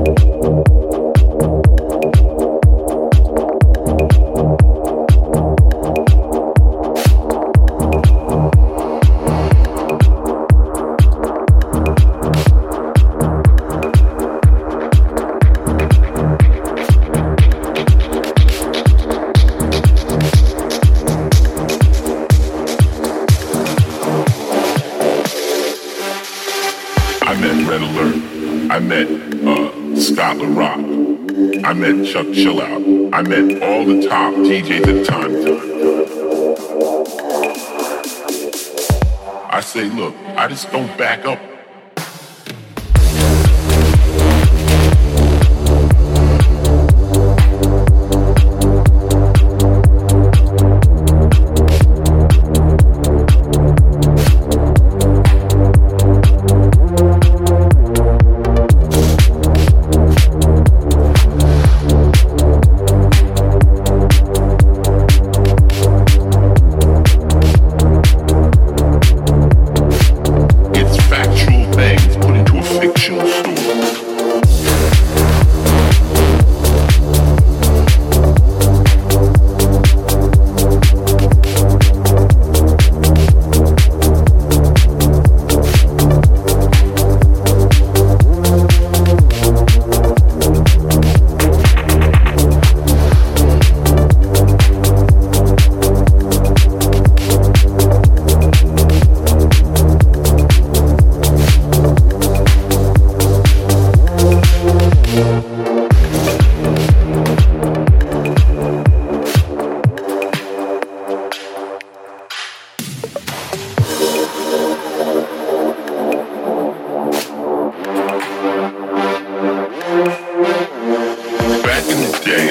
I met Red Alert. I met uh Scott La Rock. I met Chuck Chillout. I met all the top DJs at the time. I say, look, I just don't back up